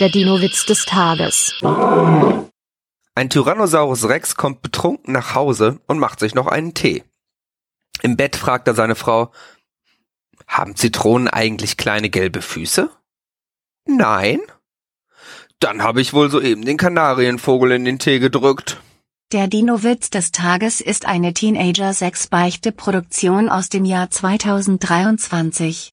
Der Dino-Witz des Tages. Ein Tyrannosaurus Rex kommt betrunken nach Hause und macht sich noch einen Tee. Im Bett fragt er seine Frau, haben Zitronen eigentlich kleine gelbe Füße? Nein. Dann habe ich wohl soeben den Kanarienvogel in den Tee gedrückt. Der Dino-Witz des Tages ist eine Teenager-6-Beichte-Produktion aus dem Jahr 2023.